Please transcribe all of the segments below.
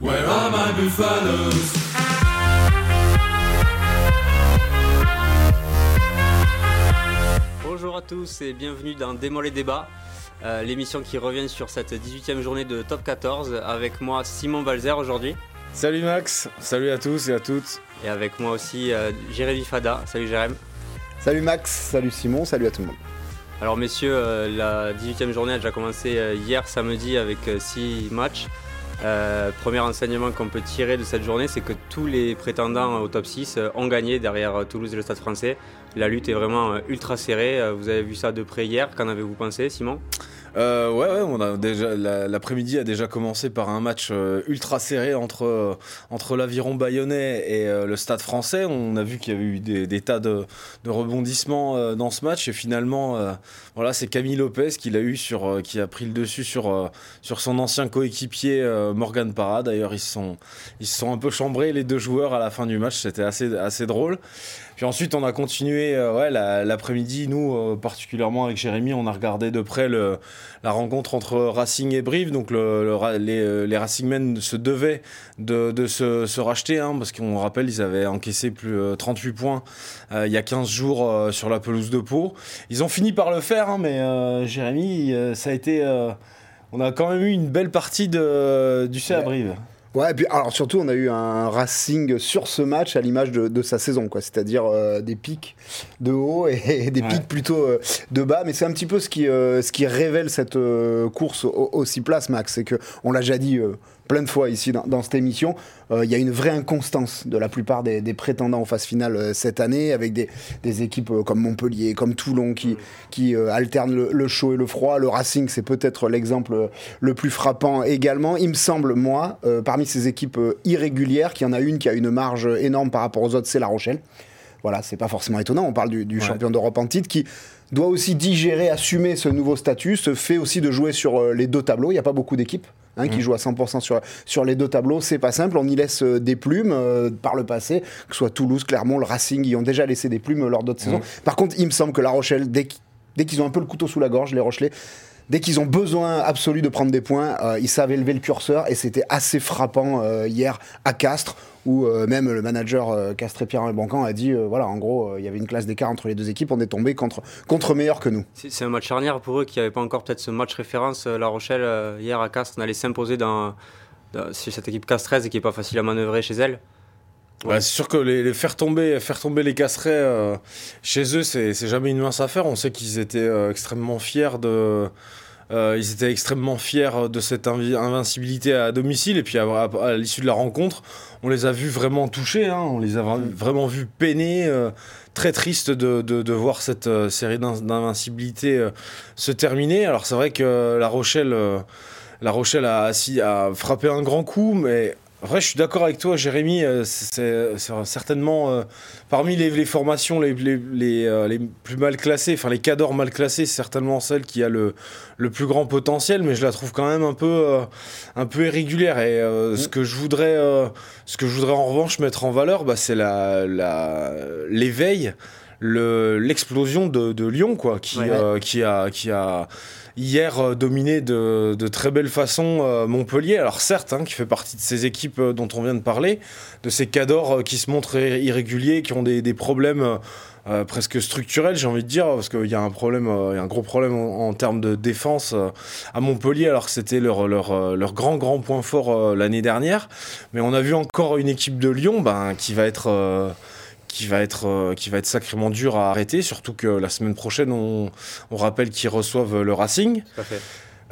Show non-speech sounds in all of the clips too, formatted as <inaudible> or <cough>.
Where are my buffaloes? Bonjour à tous et bienvenue dans Démol les débats, euh, l'émission qui revient sur cette 18e journée de Top 14 avec moi Simon Balzer aujourd'hui Salut Max, salut à tous et à toutes. et avec moi aussi euh, Jérémy Fada. Salut Jérémy. Salut Max, salut Simon, salut à tout le monde. Alors messieurs, euh, la 18e journée a déjà commencé hier samedi avec 6 matchs. Euh, premier enseignement qu'on peut tirer de cette journée, c'est que tous les prétendants au top 6 euh, ont gagné derrière euh, Toulouse et le Stade français. La lutte est vraiment euh, ultra serrée. Vous avez vu ça de près hier. Qu'en avez-vous pensé, Simon? Euh, ouais, ouais, on a déjà la- l'après-midi a déjà commencé par un match euh, ultra serré entre euh, entre l'aviron bayonnais et euh, le Stade Français. On a vu qu'il y avait eu des, tas de, rebondissements dans ce match et finalement, voilà, c'est Camille Lopez qui l'a eu sur, qui a pris le dessus sur sur son ancien coéquipier Morgan Parra. D'ailleurs, ils sont ils se sont un peu chambrés les deux joueurs à la fin du match. C'était assez assez drôle. Puis ensuite, on a continué euh, ouais, la- l'après-midi. Nous, euh, particulièrement avec Jérémy, on a regardé de près le, la rencontre entre Racing et Brive. Donc, le, le Ra- les, euh, les Racingmen se devaient de, de se, se racheter, hein, parce qu'on rappelle, ils avaient encaissé plus euh, 38 points il y a 15 jours sur la pelouse de Pau. Ils ont fini par le faire, hein, mais Jérémy, ça a été. on a quand même eu une belle partie de, du C à. Brive. Ouais, et puis alors surtout, on a eu un Racing sur ce match à l'image de, de sa saison, quoi. C'est-à-dire euh, des pics de haut et, des Ouais. pics plutôt euh, de bas. Mais c'est un petit peu ce qui, euh, ce qui révèle cette course au, au six places, Max. C'est que on l'a déjà dit. Plein de fois ici dans, dans cette émission, euh, il y a une vraie inconstance de la plupart des, des prétendants en phase finale euh, cette année, avec des, des équipes euh, comme Montpellier, comme Toulon, qui, qui euh, alternent le, le chaud et le froid. Le Racing, c'est peut-être l'exemple le plus frappant également. Il me semble, moi, parmi ces équipes irrégulières, qu'il y en a une qui a une marge énorme par rapport aux autres, c'est La Rochelle. Voilà, c'est pas forcément étonnant. On parle du, du Ouais. champion d'Europe en titre qui doit aussi digérer, assumer ce nouveau statut, se fait aussi de jouer sur les deux tableaux. Il n'y a pas beaucoup d'équipes hein, qui jouent à 100% sur, sur les deux tableaux. C'est pas simple. On y laisse euh, des plumes euh, par le passé, que ce soit Toulouse, Clermont, le Racing, ils ont déjà laissé des plumes lors d'autres saisons. Par contre, il me semble que La Rochelle, dès qu'- dès qu'ils ont un peu le couteau sous la gorge, les Rochelais, Dès qu'ils ont besoin absolu de prendre des points, euh, ils savent élever le curseur et c'était assez frappant euh, hier à Castres où euh, même le manager euh, Castres Pierre Bancan a dit euh, voilà en gros euh, il y avait une classe d'écart entre les deux équipes, on est tombé contre contre meilleurs que nous. C'est c'est un match charnière pour eux qui n'avaient pas encore peut-être ce match référence. La Rochelle, euh, hier à Castres, on allait s'imposer dans, dans- sur cette équipe castreuse qui n'est pas facile à manœuvrer chez elle. Ouais, c'est sûr que les, les faire tomber, faire tomber les casserets euh, chez eux, c'est c'est jamais une mince affaire. On sait qu'ils étaient euh, extrêmement fiers de. Euh, ils étaient extrêmement fiers de cette invi- invincibilité à domicile. Et puis à, à- à l'issue de la rencontre, on les a vus vraiment touchés. hein. on les a vra- vraiment vus peiner. euh, très triste de, de- de voir cette euh, série d'in- d'invincibilité se terminer. Alors c'est vrai que La Rochelle, La Rochelle a, a frappé un grand coup, mais en vrai, je suis d'accord avec toi, Jérémy. euh, C'est certainement euh, parmi les, les formations les, les, les, euh, les plus mal classées, enfin les cadors mal classés, c'est certainement celle qui a le, le plus grand potentiel, mais je la trouve quand même un peu, euh, un peu irrégulière. Et euh, ce que je voudrais, ce que je voudrais en revanche mettre en valeur, bah, c'est la, la, l'éveil, le, l'explosion de, de Lyon, quoi, qui, Ouais. euh, qui a, qui a hier euh, dominé de, très belle façon euh, Montpellier. Alors certes, hein, qui fait partie de ces équipes euh, dont on vient de parler, de ces cadors qui se montrent ir- irréguliers, qui ont des, problèmes presque structurels, j'ai envie de dire, parce qu'il y a un problème, il y un gros problème en, termes de défense à Montpellier, alors que c'était leur, grand grand point fort l'année dernière. Mais on a vu encore une équipe de Lyon ben, qui va être qui va être euh, qui va être sacrément dur à arrêter surtout que la semaine prochaine on, on rappelle qu'ils reçoivent le Racing.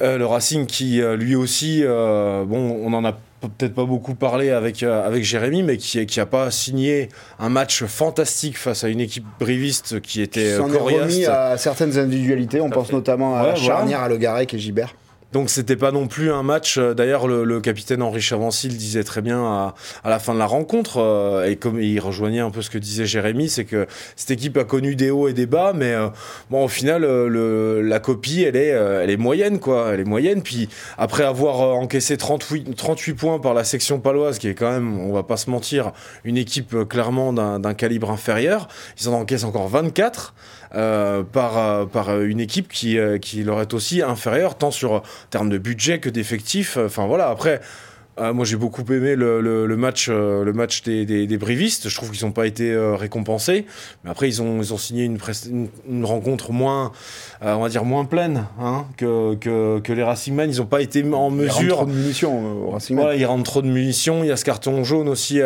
Euh, le Racing qui euh, lui aussi euh, bon on en a peut-être pas beaucoup parlé avec euh, avec Jérémy mais qui qui a pas signé un match fantastique face à une équipe briviste qui était euh, est remis coriace à certaines individualités, on pense fait. notamment à Ouais, la voilà. charnière à Le Garec et Gibert. Donc c'était pas non plus un match. euh, D'ailleurs, le, le capitaine Henri Chavancy le disait très bien à, à la fin de la rencontre, euh, et comme il rejoignait un peu ce que disait Jérémy, c'est que cette équipe a connu des hauts et des bas, mais euh, bon, au final, euh, le, la copie, elle est, elle est moyenne, quoi. Elle est moyenne. Puis après avoir encaissé 38, 38 points par la section paloise, qui est quand même, on va pas se mentir, une équipe clairement d'un calibre inférieur, ils en encaissent encore 24. Euh, par, euh, par euh, une équipe qui, qui leur est aussi inférieure, tant sur termes de budget que d'effectifs. Enfin voilà, après, Ah, moi, j'ai beaucoup aimé le, le- le match, euh, le match des, des, des Brivistes. Je trouve qu'ils n'ont pas été euh, récompensés. Mais après, ils ont, ils ont signé une, une, une rencontre moins, euh, on va dire, moins pleine hein, que, que, que les Racingmen. Ils n'ont pas été en Il rentre mesure. trop de munitions au Racing Man. Voilà, il rentre trop de munitions. Il y a ce carton jaune aussi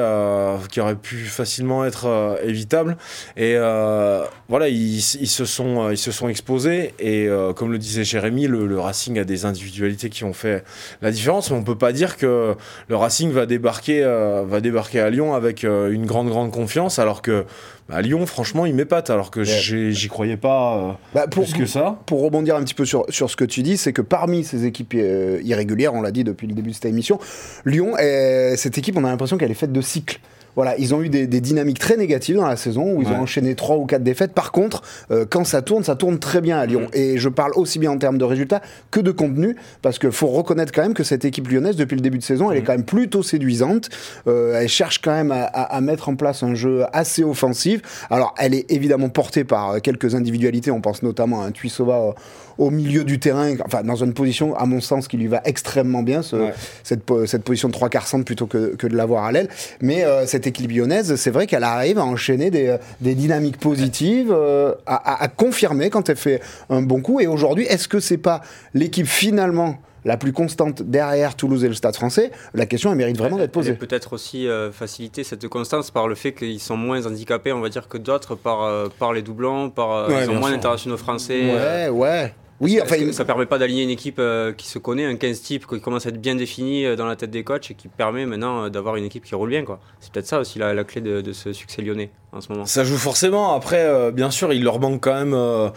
qui aurait pu facilement être évitable. Et euh, voilà, ils, ils se sont, ils se sont exposés. Et euh, comme le disait Jérémy, le, le Racing a des individualités qui ont fait la différence. Mais on peut pas dire que le Racing va débarquer, euh, va débarquer à Lyon avec euh, une grande, grande confiance. Alors que bah, à Lyon, franchement, il m'épate. Alors que j'y croyais pas euh, Bah, pour, plus que ça. pour rebondir un petit peu sur, sur ce que tu dis, c'est que parmi ces équipes euh, irrégulières, on l'a dit depuis le début de cette émission, Lyon, est- cette équipe, on a l'impression qu'elle est faite de cycles. Voilà, ils ont eu des, des dynamiques très négatives dans la saison où ils Ouais. ont enchaîné trois ou quatre défaites. Par contre, euh, quand ça tourne, ça tourne très bien à Lyon. Et je parle aussi bien en termes de résultats que de contenu, parce qu'il faut reconnaître quand même que cette équipe lyonnaise, depuis le début de saison, elle est quand même plutôt séduisante. Euh, elle cherche quand même à, à- à mettre en place un jeu assez offensif. Alors, elle est évidemment portée par euh, quelques individualités. On pense notamment à un Tuisova euh, au milieu du terrain, enfin dans une position, à mon sens, qui lui va extrêmement bien, ce- Ouais. cette, cette position de trois quarts centre plutôt que, que de l'avoir à l'aile. Mais euh, cette équipe lyonnaise, c'est vrai qu'elle arrive à enchaîner des, euh, des dynamiques positives, euh, à, confirmer quand elle fait un bon coup. Et aujourd'hui, est-ce que c'est pas l'équipe finalement la plus constante derrière Toulouse et le Stade français? La question, elle mérite vraiment d'être posée. peut-être aussi euh, faciliter cette constance par le fait qu'ils sont moins handicapés, on va dire, que d'autres par, euh, par les doublons, par, euh, Ouais, ils ont moins d'internationaux français. Ouais, ouais. Oui, enfin, que ça permet pas d'aligner une équipe euh, qui se connaît, un 15 type qui commence à être bien défini euh, dans la tête des coachs et qui permet maintenant euh, d'avoir une équipe qui roule bien. quoi. C'est peut-être ça aussi la, la clé de, de ce succès lyonnais en ce moment. Ça joue forcément. Après, euh, bien sûr, il leur manque quand même. euh,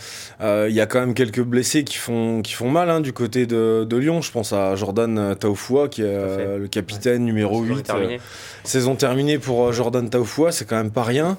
euh, Il y a quand même quelques blessés qui font, qui font mal hein, du côté de, de Lyon. Je pense à Jordan Taufua, qui est euh, le capitaine numéro Saison 8. terminée. Saison terminée pour euh, Jordan Taufua, c'est quand même pas rien.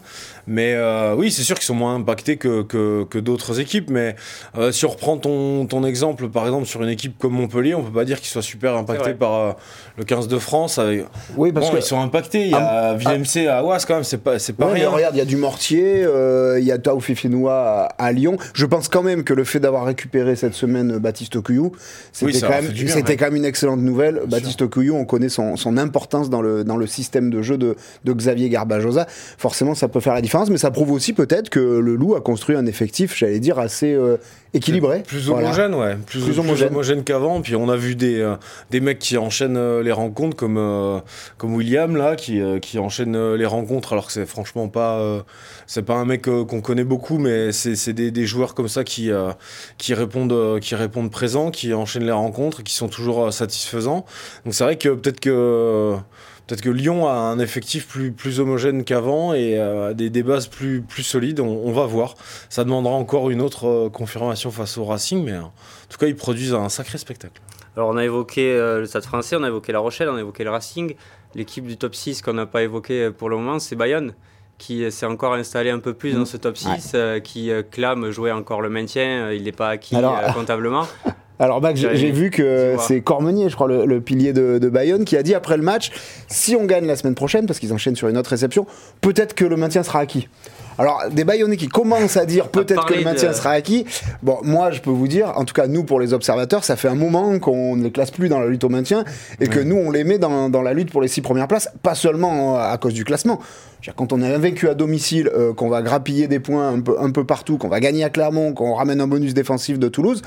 Mais euh, oui, c'est sûr qu'ils sont moins impactés que, que, que d'autres équipes. Mais euh, si on reprend ton, ton exemple, par exemple, sur une équipe comme Montpellier, on peut pas dire qu'ils soient super impactés par euh, le 15 de France. Avec... oui, parce bon, que ils sont impactés. Il y a VMC à Oise quand même, c'est pas, c'est pas Ouais, rien. Regarde, il y a du Mortier, euh, il y a Tao Fifinois à, à Lyon. Je pense quand même que le fait d'avoir récupéré cette semaine euh, Baptiste Okuyou, c'était Oui, quand, même- ouais. quand une excellente nouvelle. Baptiste Okuyou, on connaît son, son importance dans le, dans le système de jeu de, de Xavier Garbajosa. Forcément, ça peut faire la différence, mais ça prouve aussi peut-être que le Loup a construit un effectif, j'allais dire, assez euh, équilibré. Plus Voilà. homogène, ouais. Plus, Plus plus homogène. homogène, qu'avant. Puis on a vu des, euh, des mecs qui enchaînent les rencontres comme, comme William, là, qui, qui enchaîne les rencontres, alors que c'est franchement pas. Euh, c'est pas un mec euh, qu'on connaît beaucoup, mais c'est des, joueurs comme ça qui, euh, qui, répondent, qui répondent présents, qui enchaînent les rencontres, qui sont toujours satisfaisants. Donc c'est vrai que peut-être que. Peut-être que Lyon a un effectif plus, plus homogène qu'avant et des, bases plus, plus solides. On, va voir. Ça demandera encore une autre confirmation face au Racing, mais en tout cas, ils produisent un sacré spectacle. Alors on a évoqué le Stade français, on a évoqué La Rochelle, on a évoqué le Racing. L'équipe du top 6 qu'on n'a pas évoqué pour le moment, c'est Bayonne qui s'est encore installé un peu plus dans ce top 6, euh, qui euh, clame jouer encore le maintien. Euh, Il n'est pas acquis Alors- <laughs> comptablement. Alors Max, j'ai vu que c'est Cormenier, je crois, le, le pilier de, de Bayonne, qui a dit après le match, si on gagne la semaine prochaine, parce qu'ils enchaînent sur une autre réception, peut-être que le maintien sera acquis. Alors, des Bayonnais qui commencent à dire <laughs> peut-être que le maintien de- sera acquis. Bon, moi, je peux vous dire, en tout cas, nous, pour les observateurs, ça fait un moment qu'on ne les classe plus dans la lutte au maintien et que nous, on les met dans, dans la lutte pour les six premières places, pas seulement euh, à cause du classement. Quand on est invaincu à domicile, euh, qu'on va grappiller des points un peu, un peu partout, qu'on va gagner à Clermont, qu'on ramène un bonus défensif de Toulouse,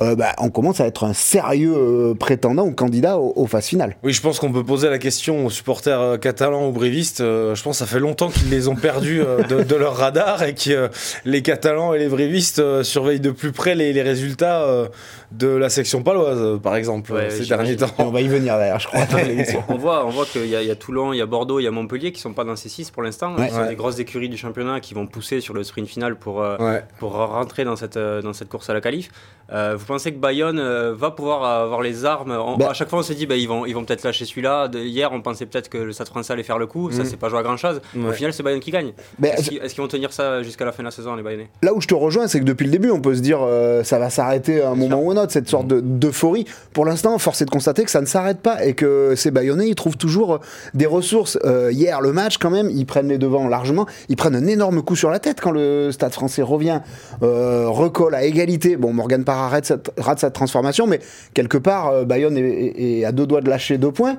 euh, bah, on commence à être un sérieux euh, prétendant ou candidat aux, aux phases finales. Oui, je pense qu'on peut poser la question aux supporters euh, catalans ou brévistes. Euh, je pense que ça fait longtemps qu'ils les ont perdus euh, de, de leur <laughs> radar et que euh, les Catalans et les brévistes euh, surveillent de plus près les, les résultats euh, de la section paloise, par exemple, Ouais, ces derniers Et on temps. va y venir d'ailleurs, je crois. <laughs> on voit, on voit qu'il y, a- il y a Toulon, il y a Bordeaux, il y a Montpellier qui sont pas dans ces 6 pour l'instant. Ouais. Ouais. des grosses écuries du championnat qui vont pousser sur le sprint final pour, euh, Ouais. pour rentrer dans cette, dans cette course à la qualif. Euh, vous pensez que Bayonne euh, va pouvoir avoir les armes? On- Bah- À chaque fois, on s'est dit bah, ils vont, ils vont peut-être lâcher celui-là. Hier, on pensait peut-être que le Stade français allait faire le coup. Ça, Mm. c'est pas joué à grand chose. Au final, c'est Bayonne qui gagne. Est-ce qu'ils est-ce qu'ils vont tenir ça jusqu'à la fin de la saison, les Bayonnais Là où je te rejoins, c'est que depuis le début, on peut se dire euh, ça va s'arrêter à un moment ou un autre, cette sorte de- d'euphorie. Pour l'instant, force est de constater que ça ne s'arrête pas et que ces Bayonnais, ils trouvent toujours euh, des ressources. Euh, hier, le match, quand même, ils prennent les devants largement. Ils prennent un énorme coup sur la tête quand le stade français revient, euh, recolle à égalité. Bon, Morgan Parra rate, cette- rate sa transformation, mais quelque part, euh, Bayonne est, est- est à deux doigts de lâcher deux points.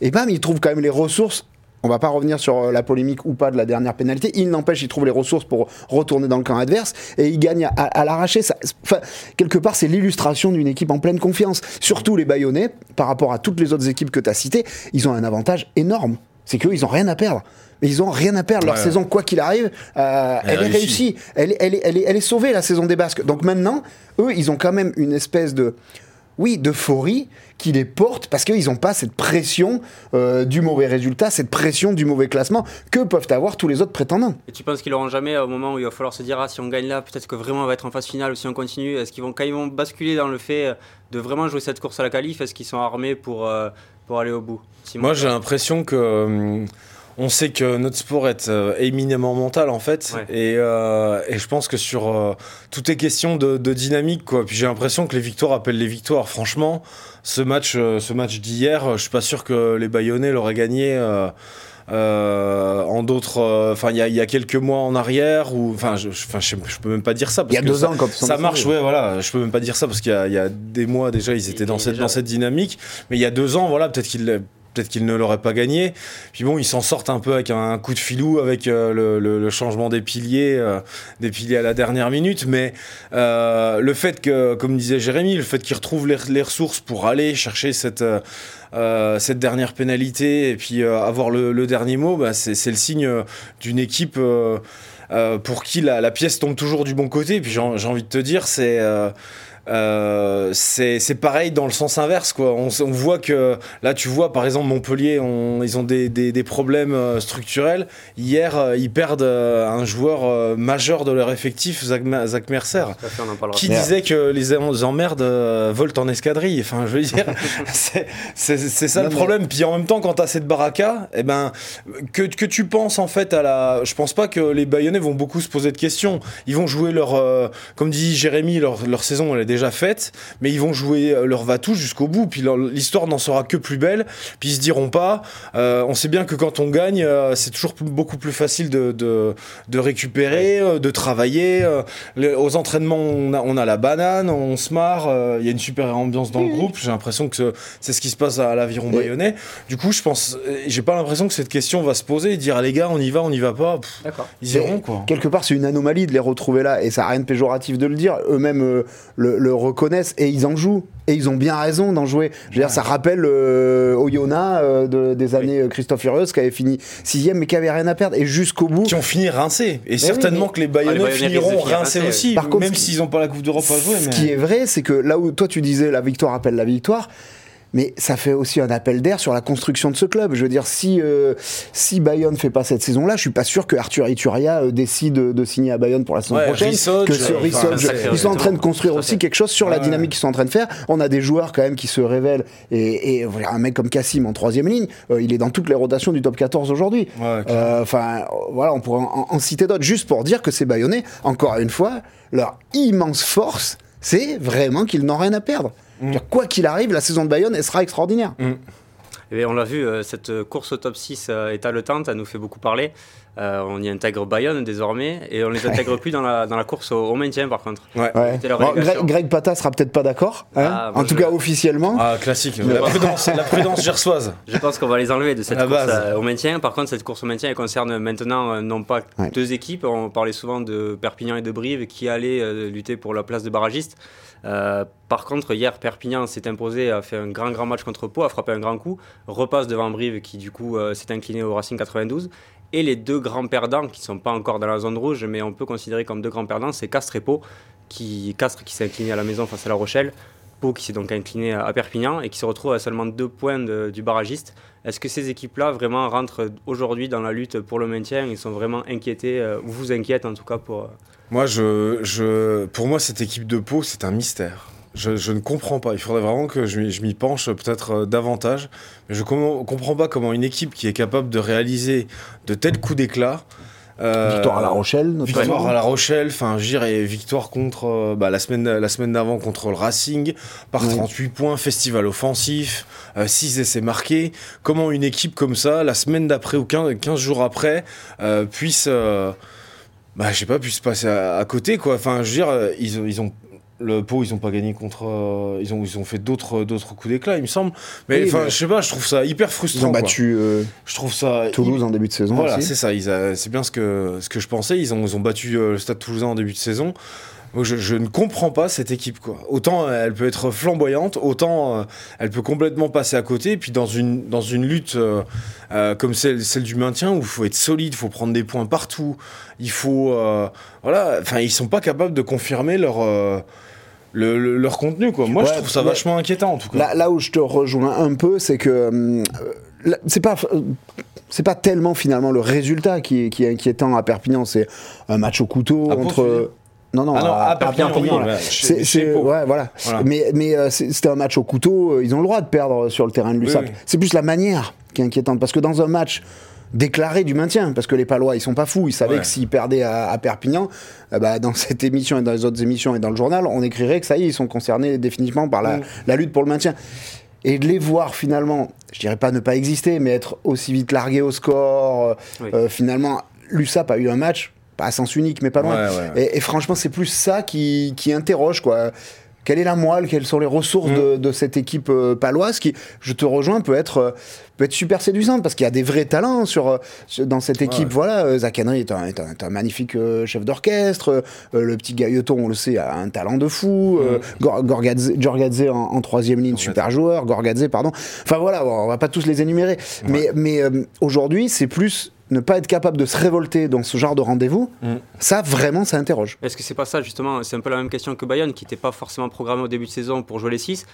Et bam, ils trouvent quand même les ressources. On va pas revenir sur euh, la polémique ou pas de la dernière pénalité. Il n'empêche, ils trouvent les ressources pour retourner dans le camp adverse et ils gagnent à, à l'arracher. Ça- enfin, quelque part, c'est l'illustration d'une équipe en pleine confiance. Surtout les Bayonnais, par rapport à toutes les autres équipes que tu as citées, ils ont un avantage énorme. C'est qu'eux, ils ont rien à perdre. Mais ils ont rien à perdre. Leur Ouais. saison, quoi qu'il arrive, euh, elle, Elle est réussie. Elle, elle, est- elle est, elle est sauvée, la saison des Basques. Donc maintenant, eux, ils ont quand même une espèce de oui, d'euphorie qui les porte parce qu'ils n'ont pas cette pression euh, du mauvais résultat, cette pression du mauvais classement que peuvent avoir tous les autres prétendants. Et tu penses qu'ils l'auront jamais au moment où il va falloir se dire ah si on gagne là peut-être que vraiment on va être en phase finale ou si on continue est-ce qu'ils vont quand ils vont basculer dans le fait euh, de vraiment jouer cette course à la qualif est-ce qu'ils sont armés pour euh, pour aller au bout? Simon Moi, j'ai l'impression que. hum, on sait que notre sport est euh, éminemment mental en fait, Ouais. et, euh, et je pense que sur euh, tout est question de, de dynamique quoi. Puis j'ai l'impression que les victoires appellent les victoires. Franchement, ce match, euh, ce match d'hier, euh, je suis pas sûr que les Bayonnais l'auraient gagné. euh, euh, en d'autres, euh, enfin il y, a- il y a quelques mois en arrière ou enfin je, je- peux même pas dire ça parce Il y a que deux ça, ans, quand ça marche, descendus. ouais, voilà. Je peux même pas dire ça parce qu'il y, a- il y a des mois déjà, ils étaient dans cette, déjà, dans cette dynamique. Mais il y a deux ans, voilà, peut-être qu'ils peut-être qu'ils ne l'auraient pas gagné. Puis bon, ils s'en sortent un peu avec un coup de filou, avec euh, le, changement des piliers, euh, des piliers à la dernière minute. Mais euh, le fait que, comme disait Jérémy, le fait qu'ils retrouvent les, ressources pour aller chercher cette cette dernière pénalité et puis avoir le, dernier mot, bah, c'est le signe d'une équipe pour qui la, pièce tombe toujours du bon côté. Puis j'ai envie de te dire, c'est euh, c'est c'est pareil dans le sens inverse quoi. On, voit que là tu vois par exemple Montpellier on- ils ont des, des, des problèmes euh, structurels. Hier euh, ils perdent euh, un joueur majeur de leur effectif Zach, Mercer qui disait que les em- emmerdes volent en escadrille. Enfin, je veux dire, <laughs> c'est ça Non, le mais- problème. Puis en même temps, quand t'as cette baraka, eh ben, que, que tu penses en fait à la. Je pense pas que les Bayonnais vont beaucoup se poser de questions. Ils vont jouer leur. euh, comme dit Jérémy, leur, leur saison elle est déjà faite, mais ils vont jouer euh, leur va-tout jusqu'au bout. Puis l'histoire n'en sera que plus belle. Puis ils se diront pas. euh, on sait bien que quand on gagne, euh, c'est toujours beaucoup plus facile de, de, de récupérer, euh, de travailler. le- aux entraînements, on a, on a la banane, on se marre, il y a une super ambiance dans le groupe. J'ai l'impression que ce- c'est ce qui se passe à l'aviron bayonnais. Du coup, je pense, j'ai pas l'impression que cette question va se poser et dire, ah, les gars, on y va, on y va pas. Pff, D'accord. ils iront, quoi. Quelque part, c'est une anomalie de les retrouver là, et ça n'a rien de péjoratif de le dire. Eux-mêmes le, le reconnaissent et ils en jouent. Et ils ont bien raison d'en jouer. Je veux dire, ça rappelle euh, Oyonnax euh, de- des années euh, Christophe Furieux, qui avait fini sixième mais qui avait rien à perdre. Et jusqu'au bout, Qui ont fini rincés. Et certainement mais- que les Bayonnais Ah, finiront rincés rincés, aussi, Par contre, même s'ils n'ont pas la Coupe d'Europe à jouer. Ce mais- qui est vrai, c'est que là où toi tu disais la victoire appelle la victoire, mais ça fait aussi un appel d'air sur la construction de ce club. Je veux dire, si, euh, si Bayonne fait pas cette saison-là, je suis pas sûr que Arthur Ituria euh, décide de, de signer à Bayonne pour la saison Ouais, prochaine. Que ce euh, ils sont en train de construire aussi fait. quelque chose sur la Ouais. dynamique qu'ils sont en train de faire. On a des joueurs quand même qui se révèlent. Et, un mec comme Cassim en troisième ligne, il est dans toutes les rotations du top 14 aujourd'hui. Enfin, voilà, on pourrait en, en citer d'autres, juste pour dire que ces Bayonnais, encore une fois, leur immense force, c'est vraiment qu'ils n'ont rien à perdre. C'est-à-dire, Quoi qu'il arrive, la saison de Bayonne, elle sera extraordinaire. Et on l'a vu, euh, cette course au top 6 euh, est haletante, elle nous fait beaucoup parler. Euh, on y intègre Bayonne désormais et on les intègre plus dans la, dans la course au, au maintien par contre. Ouais. Ouais. Bon. Greg, Greg Pata sera peut-être pas d'accord, hein, Ah, en tout je- cas officiellement. Ah, classique. La prudence, la prudence gersoise. <laughs> Je pense qu'on va les enlever de cette la course euh, au maintien. Par contre, cette course au maintien elle concerne maintenant euh, non pas Ouais. deux équipes. On parlait souvent de Perpignan et de Brive qui allaient euh, lutter pour la place de barragiste. Euh, par contre, hier, Perpignan s'est imposé, a fait un grand grand match contre Pau, a frappé un grand coup, repasse devant Brive qui du coup euh, s'est incliné au Racing 92. Et les deux grands perdants qui sont pas encore dans la zone rouge, mais on peut considérer comme deux grands perdants, c'est Castres et Pau. Qui, Castres qui s'est incliné à la maison face à La Rochelle, Pau qui s'est donc incliné à Perpignan et qui se retrouve à seulement deux points du barragiste. Est-ce que ces équipes-là vraiment rentrent aujourd'hui dans la lutte pour le maintien Ils sont vraiment inquiétés, euh, ou vous inquiètent en tout cas pour... euh, Moi, je, je, pour moi, cette équipe de Pau, c'est un mystère. Je, je ne comprends pas. Il faudrait vraiment que je, m'y- penche peut-être euh, davantage. Mais je ne comprends pas comment une équipe qui est capable de réaliser de tels coups d'éclat Euh, Victoire à La Rochelle, notamment. Victoire à La Rochelle, enfin, je dirais victoire contre euh, bah, la semaine la semaine d'avant contre le Racing par Ouais. 38 points, festival offensif, 6 essais marqués. Comment une équipe comme ça, la semaine d'après ou 15, 15 jours après, euh, puisse, euh, bah, je sais pas, puisse passer à, à côté quoi. Enfin, je veux dire, euh, ils, ont- ils ont le Pau, ils ont pas gagné contre, euh, ils ont ils ont fait d'autres d'autres coups d'éclat, il me semble. Mais Oui, enfin, mais- je sais pas, je trouve ça hyper Ils frustrant. ont quoi. battu euh, Je trouve ça Toulouse en début de saison voilà, c'est ça. ils C'est bien ce que, ce que je pensais. Ils ont, ils ont battu euh, le Stade Toulousain en début de saison. Moi, je, je ne comprends pas cette équipe. Quoi. Autant euh, elle peut être flamboyante, autant euh, elle peut complètement passer à côté. Et puis dans une, dans une lutte euh, euh, comme celle, celle du maintien, où il faut être solide, il faut prendre des points partout. Il faut. voilà. Enfin, ils sont pas capables de confirmer leur. le- le- leur contenu quoi. Moi je trouve ça vachement inquiétant en tout cas. Là, là où je te rejoins un peu, c'est que c'est pas c'est pas tellement finalement le résultat qui est, qui est inquiétant à Perpignan, c'est un match au couteau veux entre non non, Ah non, à, à à Perpignan, Perpignan, ouais, C'est- c'est- ouais, voilà. Voilà. Mais, mais euh, c'est- c'était un match au couteau, euh, ils ont le droit de perdre sur le terrain de l'USAP. Oui, oui. C'est plus la manière qui est inquiétante, parce que dans un match déclaré du maintien, parce que les Palois ils sont pas fous, ils savaient Ouais. que s'ils perdaient à, à Perpignan, eh ben, dans cette émission et dans les autres émissions et dans le journal, on écrirait que ça y est, ils sont concernés définitivement par la, Mm. la lutte pour le maintien. Et de les voir finalement, je dirais pas ne pas exister, mais être aussi vite largués au score, euh, Oui. euh, finalement, l'USAP a eu un match, pas à sens unique, mais pas loin. Ouais, ouais, ouais. Et, et franchement, c'est plus ça qui, qui interroge, quoi. Quelle est la moelle Quelles sont les ressources de, de cette équipe euh, paloise qui, je te rejoins, peut être, euh, peut être super séduisante parce qu'il y a des vrais talents sur, euh, sur- dans cette équipe. Ouais. Voilà, Zach Henry est un, est un- est un magnifique euh, chef d'orchestre. le petit Gailleton, on le sait, a un talent de fou. Gor- Gorgadze, en, en troisième ligne, Gorgadze. super joueur. Gorgadze, pardon. Enfin voilà, on va pas tous les énumérer. Mais, mais aujourd'hui, c'est plus ne pas être capable de se révolter dans ce genre de rendez-vous. Mm. Ça, vraiment, ça interroge. Est-ce que c'est pas ça justement C'est un peu la même question que Bayonne qui n'était pas forcément programmé au début de saison pour jouer les 6.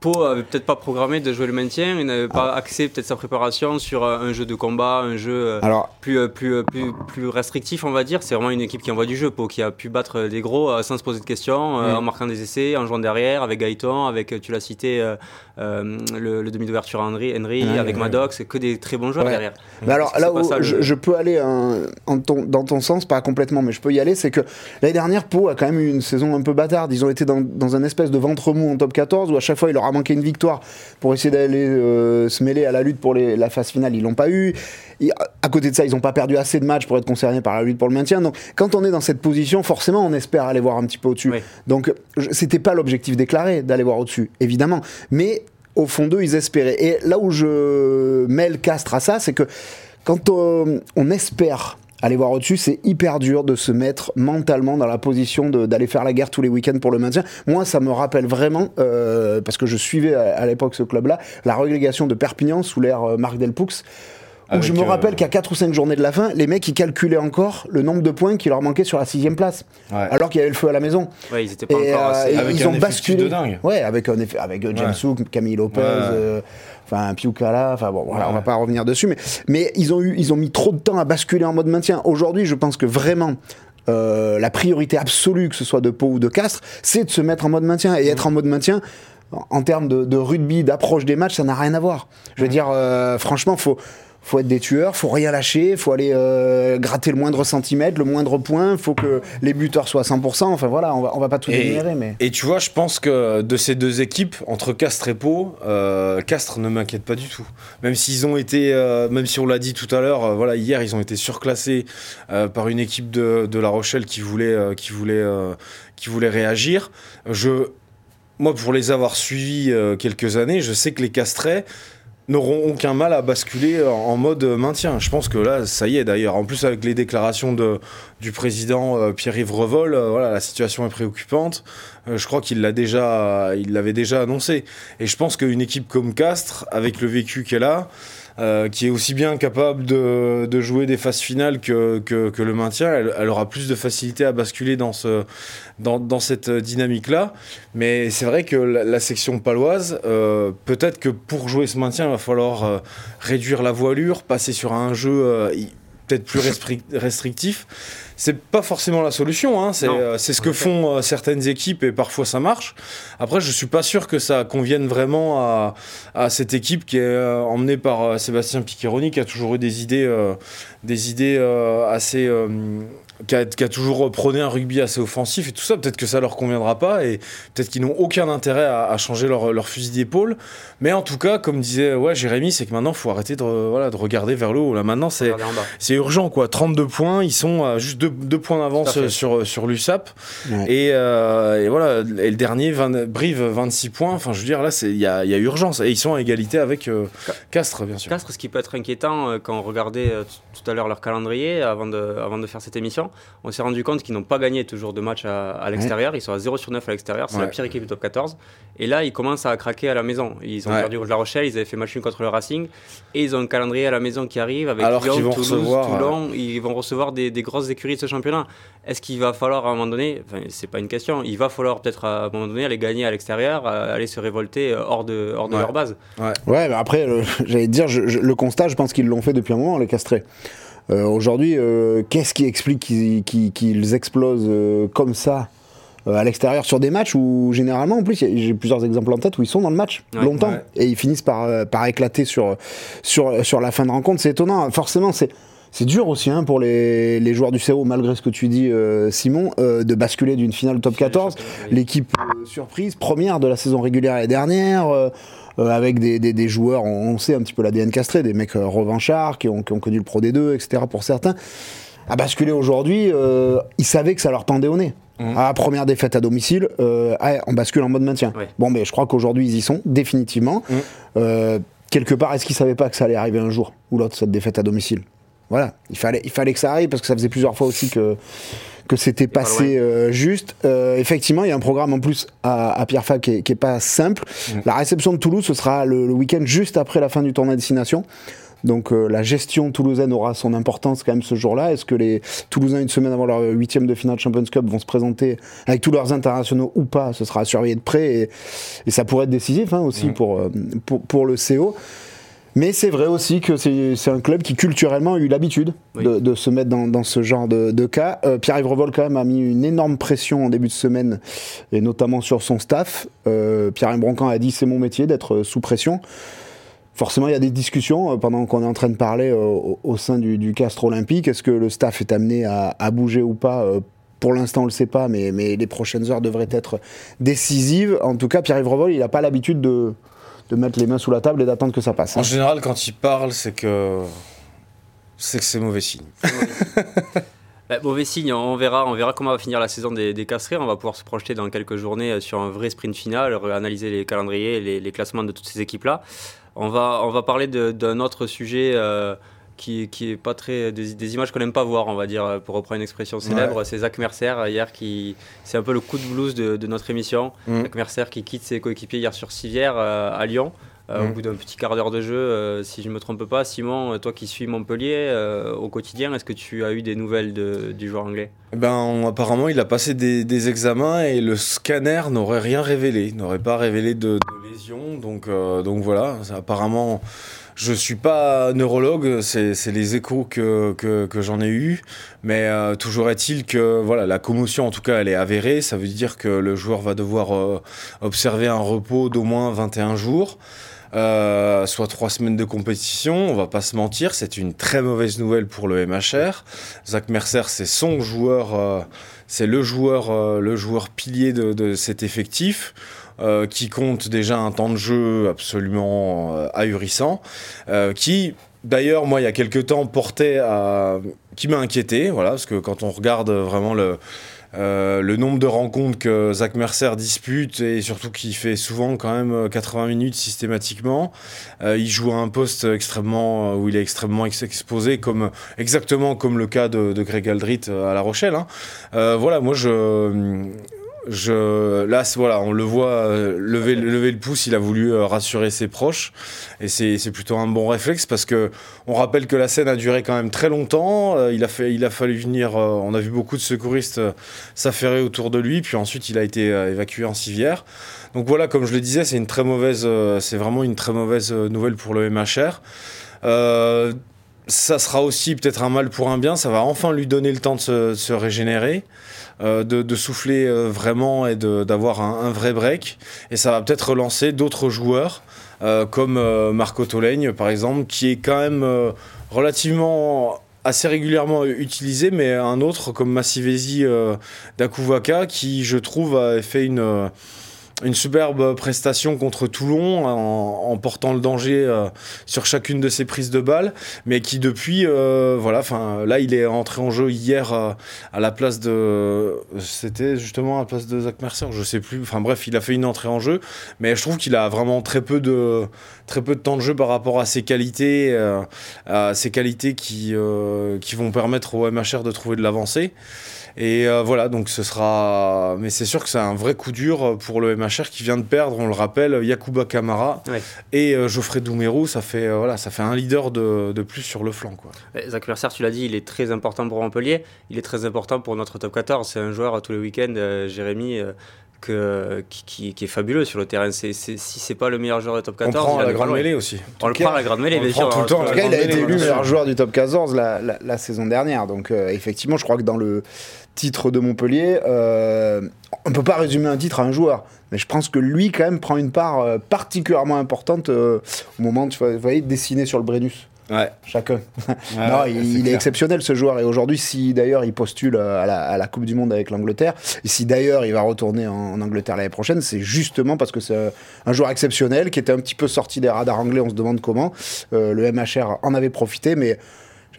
Pau avait peut-être pas programmé de jouer le maintien, il n'avait pas axé peut-être sa préparation sur euh, un jeu de combat, un jeu euh, Alors, plus, euh, plus, euh, plus, plus restrictif, on va dire. C'est vraiment une équipe qui envoie du jeu, Pau, qui a pu battre des gros euh, sans se poser de questions, euh, Mm. en marquant des essais, en jouant derrière, avec Gaëtan, avec, euh, tu l'as cité, euh, euh, le, le demi d'ouverture Henry, Henry avec ouais. Maddox, que des très bons joueurs Ouais. derrière. Mais alors là où ça, le- je, peux aller en ton- dans ton sens, pas complètement, mais je peux y aller, c'est que l'année dernière, Pau a quand même eu une saison un peu bâtarde. Ils ont été dans, dans un espèce de ventre mou en top 14 où à chaque fois il leur a manqué une victoire pour essayer d'aller euh, se mêler à la lutte pour les- la phase finale. Ils l'ont pas eu. Et à- côté de ça, ils n'ont pas perdu assez de matchs pour être concernés par la lutte pour le maintien. Donc quand on est dans cette position, forcément on espère aller voir un petit peu au-dessus. Oui. Donc c'était pas l'objectif déclaré d'aller voir au-dessus, évidemment. Mais au fond d'eux, ils espéraient. Et là où je mêle Castres à ça, c'est que quand euh, on espère aller voir au-dessus, c'est hyper dur de se mettre mentalement dans la position de- d'aller faire la guerre tous les week-ends pour le maintien. Moi, ça me rappelle vraiment, euh, parce que je suivais à, à l'époque ce club-là, la relégation de Perpignan sous l'ère euh, Marc Delpoux. Où je me euh, rappelle qu'à 4 ou 5 journées de la fin, les mecs ils calculaient encore le nombre de points qui leur manquait sur la sixième place, Ouais. alors qu'il y avait le feu à la maison. Ouais, ils n'étaient pas Et, encore euh, assez. et Avec ils un ont basculé. de dingue. Ouais, avec un effet, avec James Ouais. Hook, Camille Lopez, Ouais. euh, enfin Piukala, enfin bon, voilà, Ouais. on va pas revenir dessus, mais mais ils ont eu, ils ont mis trop de temps à basculer en mode maintien. Aujourd'hui, je pense que vraiment. euh, la priorité absolue, que ce soit de Pau ou de Castres, c'est de se mettre en mode maintien. Et être en mode maintien, en- en termes de, de rugby, d'approche des matchs, ça n'a rien à voir. Je veux dire, euh, franchement, faut, faut être des tueurs, faut rien lâcher, faut aller euh, gratter le moindre centimètre, le moindre point, faut que les buteurs soient à 100%. Enfin voilà, on va, on va pas tout Et- énumérer, mais. Et tu vois, je pense que de ces deux équipes, entre Castres et Pau, euh, Castres ne m'inquiète pas du tout. Même s'ils ont été, euh, même si on l'a dit tout à l'heure, voilà, hier ils ont été surclassés par une équipe de, de La Rochelle qui voulait, qui voulait, qui voulait réagir. Je, moi, pour les avoir suivis quelques années, je sais que les Castrais n'auront aucun mal à basculer en- mode maintien. Je pense que là, ça y est d'ailleurs. En plus, avec les déclarations de, du président euh, Pierre-Yves Revol, euh, voilà, la situation est préoccupante. Euh, je crois qu'il l'a déjà, il l'avait déjà annoncé. Et je pense qu'une équipe comme Castres, avec le vécu qu'elle a, euh, qui est aussi bien capable de, jouer des phases finales que, le maintien, elle, aura plus de facilité à basculer dans, ce, dans, dans cette dynamique-là. Mais c'est vrai que la, section paloise, euh, peut-être que pour jouer ce maintien, il va falloir euh, réduire la voilure, passer sur un jeu peut-être plus restrictif c'est pas forcément la solution. Hein. C'est euh, ce que font euh, certaines équipes et parfois ça marche. Après, je suis pas sûr que ça convienne vraiment à, à cette équipe qui est euh, emmenée par Sébastien Piccheroni, qui a toujours eu des idées, des idées assez qui a, toujours prôné un rugby assez offensif et tout ça. Peut-être que ça leur conviendra pas et peut-être qu'ils n'ont aucun intérêt à, changer leur, leur fusil d'épaule. Mais en tout cas, comme disait ouais, Jérémy, c'est que maintenant, il faut arrêter de, voilà, de regarder vers le haut. Là, maintenant, c'est, c'est urgent. quoi. 32 points, ils sont à juste deux, points d'avance sur, sur l'USAP. Et, euh, et, voilà, et le dernier, Brive, 26 points. Enfin, je veux dire, là, il y a, y a, urgence. Et ils sont à égalité avec euh, Castres, bien sûr. Castres, ce qui peut être inquiétant euh, quand on regardait tout à l'heure leur calendrier avant de, avant de faire cette émission on s'est rendu compte qu'ils n'ont pas gagné toujours de match à, l'extérieur. Ils sont à 0 sur 9 à l'extérieur. C'est la pire équipe du top 14. Et là, ils commencent à craquer à la maison. Ils ont perdu contre La Rochelle. Ils avaient fait match contre le Racing. Et ils ont un calendrier à la maison qui arrive avec Alors Lyon, Toulouse, Toulon. Ils vont recevoir des, grosses écuries de ce championnat. Est-ce qu'il va falloir à un moment donné, enfin, c'est pas une question, il va falloir peut-être à un moment donné aller gagner à l'extérieur, aller se révolter euh, hors de, hors de leur base. Ouais, mais après, <laughs> j'allais dire, le constat, je pense qu'ils l'ont fait depuis un moment, les castrés. Euh, aujourd'hui, euh, qu'est-ce qui explique qu'ils explosent euh, comme ça à l'extérieur sur des matchs où généralement, en plus, j'ai plusieurs exemples en tête où ils sont dans le match longtemps et ils finissent par, par éclater sur, sur, sur la fin de rencontre. C'est étonnant. Forcément, c'est. C'est dur aussi hein, pour les, les, joueurs du CO, malgré ce que tu dis, Simon, de basculer d'une finale top 14. L'équipe surprise, première de la saison régulière l'année dernière. Euh, avec des, des, joueurs, on, sait un petit peu l'ADN castré, des mecs euh, revanchards qui ont, qui ont, connu le Pro D2, etc. pour certains. À basculer aujourd'hui, euh, ils savaient que ça leur pendait au nez. Mmh. À première défaite à domicile, on bascule en mode maintien. Bon, mais je crois qu'aujourd'hui ils y sont définitivement. Mmh. quelque part, est-ce qu'ils savaient pas que ça allait arriver un jour ou l'autre cette défaite à domicile? Voilà, il fallait, il fallait que ça arrive parce que ça faisait plusieurs fois aussi que que c'était passé euh, juste. Euh, effectivement, il y a un programme en plus à, Pierre Fac qui, est, pas simple. Mm. La réception de Toulouse, ce sera le, week-end juste après la fin du tournoi destination. Donc euh, la gestion toulousaine aura son importance quand même ce jour-là. Est-ce que les Toulousains, une semaine avant leur huitième de finale Champions Cup, vont se présenter avec tous leurs internationaux ou pas? Ce sera à surveiller de près et, ça pourrait être décisif hein, aussi mm. pour, pour, pour, le CO. Mais c'est vrai aussi que c'est un club qui culturellement a eu l'habitude de, se mettre dans, ce genre de, cas. Euh, Pierre-Yves Revol quand même a mis une énorme pression en début de semaine, et notamment sur son staff. Euh, Pierre-Yves Broncan a dit c'est mon métier d'être sous pression. Forcément, il y a des discussions euh, pendant qu'on est en train de parler au, sein du, Castre Olympique. Est-ce que le staff est amené à, bouger ou pas? Pour l'instant, on ne le sait pas, mais, mais, les prochaines heures devraient être décisives. En tout cas, Pierre-Yves Revol, il n'a pas l'habitude de, de mettre les mains sous la table et d'attendre que ça passe. En hein. général, quand il parle, c'est que c'est que c'est mauvais signe. <laughs> Bah, mauvais signe, on verra, on verra comment va finir la saison des, des On va pouvoir se projeter dans quelques journées euh, sur un vrai sprint final, analyser les calendriers, les, les classements de toutes ces équipes-là. On va, on va parler d'un autre sujet. Euh, qui, qui est pas très des, images qu'on n'aime pas voir on va dire pour reprendre une expression célèbre c'est Zach Mercer hier qui c'est un peu le coup de blues de, notre émission mm. Zach Mercer qui quitte ses coéquipiers hier sur Civière euh, à Lyon euh, au mm. bout d'un petit quart d'heure de jeu, euh, si je ne me trompe pas, Simon, toi qui suis Montpellier au quotidien, est-ce que tu as eu des nouvelles du joueur anglais? Ben, Apparemment, il a passé des, examens et le scanner n'aurait rien révélé, n'aurait pas révélé de, de lésion. Donc, donc voilà, apparemment, je suis pas neurologue, c'est les échos que, j'en ai eu, mais euh, toujours est-il que voilà, la commotion en tout cas elle est avérée, ça veut dire que le joueur va devoir euh, observer un repos d'au moins 21 jours. Euh, soit trois semaines de compétition, on va pas se mentir, c'est une très mauvaise nouvelle pour le MHR. Zach Mercer, c'est son joueur, c'est le joueur, le joueur pilier de cet effectif. Euh, qui compte déjà un temps de jeu absolument euh, ahurissant, euh, qui d'ailleurs moi il y a quelques temps portait à... qui m'a inquiété, voilà, parce que quand on regarde vraiment le... nombre de rencontres que Zach Mercer dispute et surtout qu'il fait souvent quand même 80 minutes systématiquement, il joue à un poste extrêmement où il est extrêmement exposé, comme exactement comme le cas de, Greg Aldrit à La Rochelle. Hein. voilà, moi je je, là, voilà, on le voit euh, lever, le pouce. Il a voulu euh, rassurer ses proches, et c'est plutôt un bon réflexe parce que on rappelle que la scène a duré quand même très longtemps. Euh, il a il a fallu venir. on a vu beaucoup de secouristes s'affairer autour de lui, puis ensuite il a été évacué en civière. Donc voilà, comme je le disais, c'est une très mauvaise, c'est vraiment une très mauvaise nouvelle pour le MHR ça sera aussi peut-être un mal pour un bien. Ça va enfin lui donner le temps de se, régénérer. Euh, de, souffler euh, vraiment et d'avoir un, vrai break. Et ça va peut-être relancer d'autres joueurs, comme Marco Tolègne par exemple, qui est quand même relativement assez régulièrement utilisé, mais un autre comme Massivesi d'Akuvaka, qui je trouve a fait une une superbe prestation contre Toulon en, portant le danger euh, sur chacune de ses prises de balles, mais qui depuis, euh, voilà, enfin là il est entré en jeu hier euh, à la place de, c'était justement à la place de Zach Mercer, je sais plus, enfin bref, il a fait une entrée en jeu, mais je trouve qu'il a vraiment très peu de très peu de temps de jeu par rapport à ses qualités, à ses qualités qui qui vont permettre au MHR de trouver de l'avancée. Et voilà, donc ce sera. Mais c'est sûr que c'est un vrai coup dur pour le MHR qui vient de perdre, on le rappelle, Yakuba Kamara et euh, Geoffrey Doumerou. Ça fait, euh, voilà, ça fait un leader de, de, plus sur le flanc. Quoi. Zach Mercer, tu l'as dit, il est très important pour Montpellier. Il est très important pour notre top 14. C'est un joueur tous les week-ends, Jérémy. Qui, qui, est fabuleux sur le terrain. C'est, si c'est pas le meilleur joueur du top 14, on prend la grande mêlée aussi. On le prend à la grande mêlée, bien sûr. Tout le temps, en tout cas, il a été élu meilleur joueur du top 14 la, la, saison dernière. Donc, effectivement, je crois que dans le titre de Montpellier, euh, on ne peut pas résumer un titre à un joueur. Mais je pense que lui, quand même, prend une part euh, particulièrement importante euh, au moment, tu vous voyez, dessiner sur le Brennus. Ouais. Chacun. non, il, est, exceptionnel ce joueur. Et aujourd'hui, si d'ailleurs il postule à la, Coupe du Monde avec l'Angleterre, et si d'ailleurs il va retourner en, Angleterre l'année prochaine, c'est justement parce que c'est un joueur exceptionnel qui était un petit peu sorti des radars anglais. On se demande comment. le MHR en avait profité, mais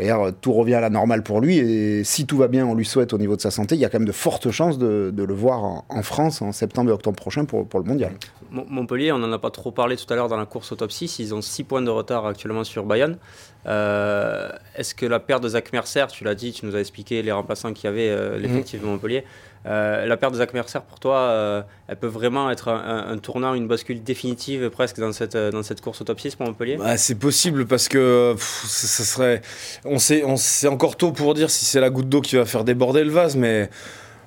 dire, tout revient à la normale pour lui. Et si tout va bien, on lui souhaite au niveau de sa santé, il y a quand même de fortes chances de, le voir en, France en septembre et octobre prochain pour, pour le mondial. Montpellier, on n'en a pas trop parlé tout à l'heure dans la course au top 6. Ils ont 6 points de retard actuellement sur Bayonne. Euh, est-ce que la perte de Zach Mercer, tu l'as dit, tu nous as expliqué les remplaçants qu'il y avait, euh, l'effectif de Montpellier, euh, la perte de Zach pour toi, euh, elle peut vraiment être un, tournant, une bascule définitive presque dans cette, dans cette course au top 6 pour Montpellier? Bah, C'est possible parce que ça, serait. On sait, on sait encore tôt pour dire si c'est la goutte d'eau qui va faire déborder le vase, mais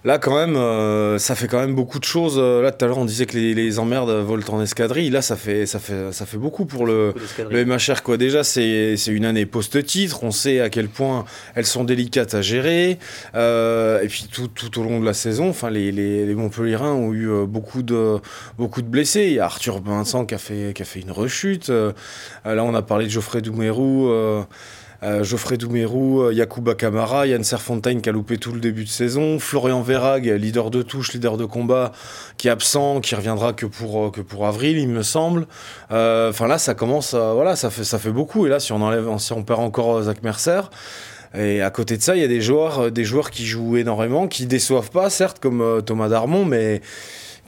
Là, quand même, euh, ça fait quand même beaucoup de choses. Euh, là, tout à l'heure, on disait que les, les, emmerdes volent en escadrille. Là, ça fait, ça fait, ça fait beaucoup pour le, le MHR. Quoi. Déjà, c'est une année post-titre. On sait à quel point elles sont délicates à gérer. Euh, et puis, tout, tout, au long de la saison, enfin, les, les, les Montpellierins ont eu beaucoup de, beaucoup de blessés. Il y a Arthur Vincent qui a fait, qui a fait une rechute. là, on a parlé de Geoffrey Doumerou. Euh, Geoffrey Doumerou, euh, Yacouba Kamara, Yann Serfontaine qui a loupé tout le début de saison, Florian Verrag, leader de touche, leader de combat, qui est absent, qui reviendra que pour, euh, que pour avril, il me semble. Enfin là, ça commence, voilà, ça fait, ça fait beaucoup. Et là, si on enlève, si on perd encore Zach Mercer, et à côté de ça, il y a des joueurs, des joueurs qui jouent énormément, qui déçoivent pas, certes, comme Thomas Darmon, mais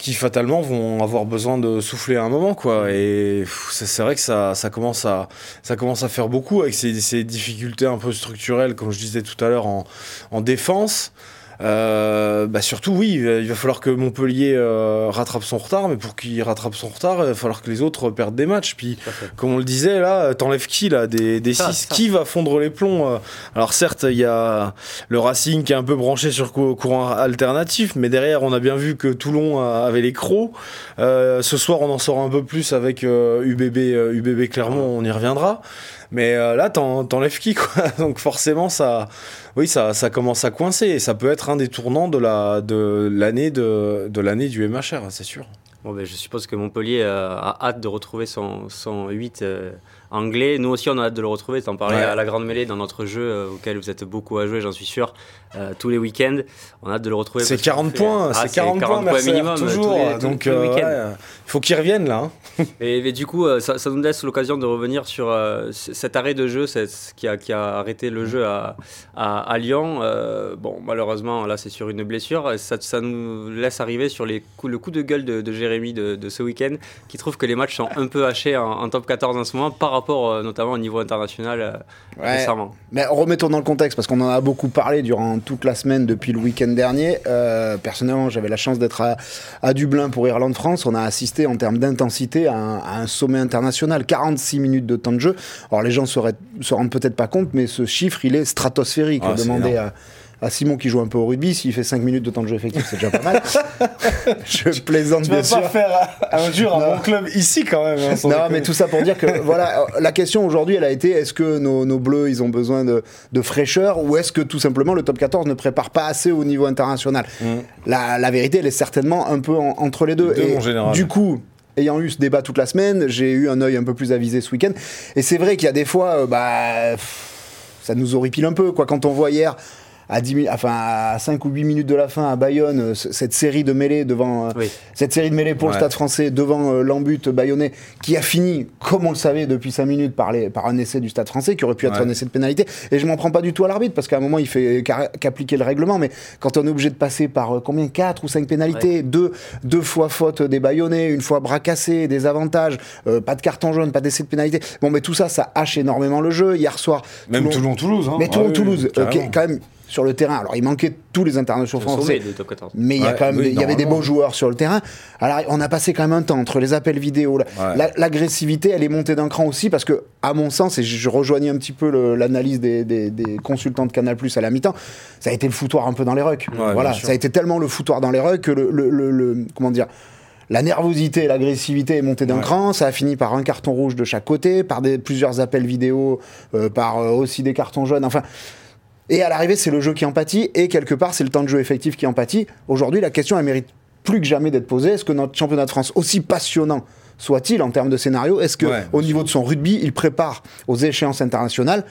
qui fatalement vont avoir besoin de souffler à un moment quoi. Et c'est vrai que ça, ça, commence à ça commence à faire beaucoup avec ces, ces, difficultés un peu structurelles comme je disais tout à l'heure en, en défense euh, bah surtout, oui, il va falloir que Montpellier euh, rattrape son retard, mais pour qu'il rattrape son retard, il va falloir que les autres perdent des matchs. Puis, comme on le disait, là, t'enlèves qui, là, des, des six Qui va fondre les plombs euh? Alors, certes, il y a le Racing qui est un peu branché sur courant alternatif, mais derrière, on a bien vu que Toulon avait les crocs. ce soir, on en sort un peu plus avec UBB, UBB Clermont, on y reviendra. Mais là, t'enlèves qui, quoi <laughs> Donc, forcément, ça oui, ça, ça, commence à coincer et ça peut être un des tournants de l'année de, de, l'année du MHR, c'est sûr. Bon, ben, je suppose que Montpellier a hâte de retrouver son, son 8 anglais. Nous aussi, on a hâte de le retrouver. T'en parlais à la grande mêlée dans notre jeu euh, auquel vous êtes beaucoup à jouer, j'en suis sûr, euh, tous les week-ends. On a hâte de le retrouver. C'est 40 points, c'est 40, 40, points, minimum toujours. donc, il euh, faut qu'il revienne là. Hein. <laughs> et, du coup, ça, nous laisse l'occasion de revenir sur cet arrêt de jeu, qui, a, qui a arrêté le jeu à, à, Lyon. bon, malheureusement, là, c'est sur une blessure. Ça, ça, nous laisse arriver sur les coups, le coup de gueule de, Jérémy de, ce week-end, qui trouve que les matchs sont un peu hachés en, en top 14 en ce moment par rapport euh, notamment au niveau international euh, récemment. Mais remettons dans le contexte, parce qu'on en a beaucoup parlé durant toute la semaine depuis le week-end dernier. Euh, personnellement, j'avais la chance d'être à, Dublin pour Irlande-France. On a assisté en termes d'intensité à, un sommet international, 46 minutes de temps de jeu. Alors les gens ne se rendent peut-être pas compte, mais ce chiffre, il est stratosphérique. Ah, à à Simon qui joue un peu au rugby, s'il fait 5 minutes de temps de jeu effectif, c'est déjà pas mal. <laughs> je plaisante Tu bien vas sûr. pas faire un, jour Non. bon club ici quand même. hein, Non, mais tout ça pour dire que <laughs> voilà, la question aujourd'hui, elle a été est-ce que nos, nos bleus, ils ont besoin de, de fraîcheur ou est-ce que tout simplement le top 14 ne prépare pas assez au niveau international? La, la vérité, elle est certainement un peu en- entre les deux. Deux, Et mon général. Du coup. Ayant eu ce débat toute la semaine, j'ai eu un œil un peu plus avisé ce week-end. Et c'est vrai qu'il y a des fois, euh, bah, ça nous horripile un peu. Quoi. Quand on voit hier, à, 10 mi- enfin, à 5 ou 8 minutes de la fin, à Bayonne, euh, ce- cette série de mêlées devant. euh, Oui. cette série de mêlées pour le Ouais. Stade français devant euh, l'embut bayonnais qui a fini, comme on le savait depuis 5 minutes, par, les- par un essai du Stade français qui aurait pu être Ouais. un essai de pénalité. Et je m'en prends pas du tout à l'arbitre parce qu'à un moment il fait qu'a- qu'appliquer le règlement. Mais quand on est obligé de passer par euh, combien? 4 ou 5 pénalités, deux, deux fois faute des bayonnais, une fois bras cassés, des avantages, euh, pas de carton jaune, pas d'essai de pénalité. Bon, mais tout ça, ça hache énormément le jeu. Hier soir, Même Toulon-Toulouse. Hein. mais Ah oui, Toulon-Toulouse, euh, quand même sur le terrain. Alors il manquait tous les internationaux français. 14. Mais il y a quand même, oui, des- il y avait des beaux joueurs sur le terrain. Alors, on a passé quand même un temps entre les appels vidéo, la- Ouais. la- l'agressivité, elle est montée d'un cran aussi parce que, à mon sens, et je, je rejoignais un petit peu le- l'analyse des, des- des consultants de Canal Plus à la mi-temps, ça a été le foutoir un peu dans les rucks. Ouais, voilà, ça a été tellement le foutoir dans les rucks que le, le- le- le- comment dire. La nervosité et l'agressivité est montée d'un Ouais. cran, ça a fini par un carton rouge de chaque côté, par des, plusieurs appels vidéo, euh, par euh, aussi des cartons jaunes. Enfin, et à l'arrivée, c'est le jeu qui en pâtit, et quelque part, c'est le temps de jeu effectif qui en pâtit. Aujourd'hui, la question, elle mérite plus que jamais d'être posée. Est-ce que notre championnat de France, aussi passionnant soit-il en termes de scénario, est-ce que Ouais, au niveau de son rugby, il prépare aux échéances internationales?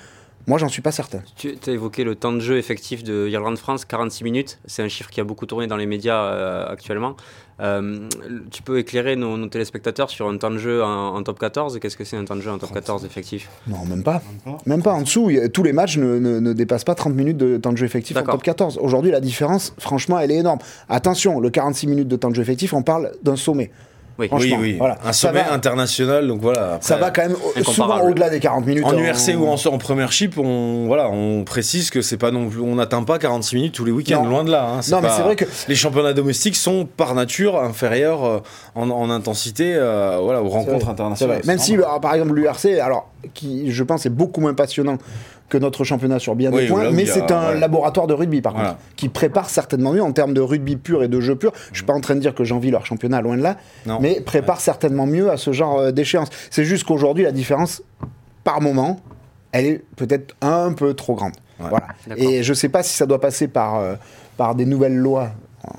Moi, j'en suis pas certain. Tu as évoqué le temps de jeu effectif de Irlande-France, 46 minutes. C'est un chiffre qui a beaucoup tourné dans les médias euh, actuellement. Euh, tu peux éclairer nos, nos téléspectateurs sur un temps de jeu en, en top 14 Qu'est-ce que c'est un temps de jeu en top 14 effectif? Non, même pas. Même pas. En dessous, a- tous les matchs ne, ne- ne dépassent pas 30 minutes de temps de jeu effectif en top 14. Aujourd'hui, la différence, franchement, elle est énorme. Attention, le 46 minutes de temps de jeu effectif, on parle d'un sommet. Oui, Oui, oui. voilà. Un sommet va. international, donc voilà. après, Ça va quand même incomparable. souvent au-delà des 40 minutes. En URC ou en, en première chip, on, voilà, on précise que c'est pas non plus, on n'atteint pas 46 minutes tous les week-ends, loin de là. hein, Non, mais c'est vrai que les championnats domestiques sont par nature inférieurs euh, en, en intensité euh, voilà, aux rencontres vrai, internationales. Même si, alors, par exemple, l'URC, alors, qui, je pense, est beaucoup moins passionnant que notre championnat sur bien Oui, des points, mais c'est un ouais. laboratoire de rugby, par Voilà. contre, qui prépare certainement mieux en termes de rugby pur et de jeu pur. Je suis pas en train de dire que j'envie leur championnat, loin de là, Non. mais prépare certainement mieux à ce genre euh, d'échéance. C'est juste qu'aujourd'hui, la différence, par moment, elle est peut-être un peu trop grande. Ouais. Voilà. D'accord. Et je sais pas si ça doit passer par, euh, par des nouvelles lois.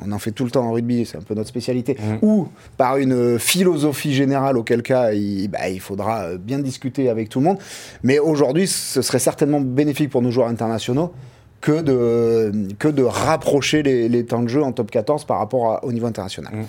On en fait tout le temps en rugby, c'est un peu notre spécialité. Mhm. Ou par une euh, philosophie générale, auquel cas il, bah, il faudra euh, bien discuter avec tout le monde. Mais aujourd'hui, ce serait certainement bénéfique pour nos joueurs internationaux que de, que de rapprocher les, les temps de jeu en top 14 par rapport à- au niveau international. Mhm.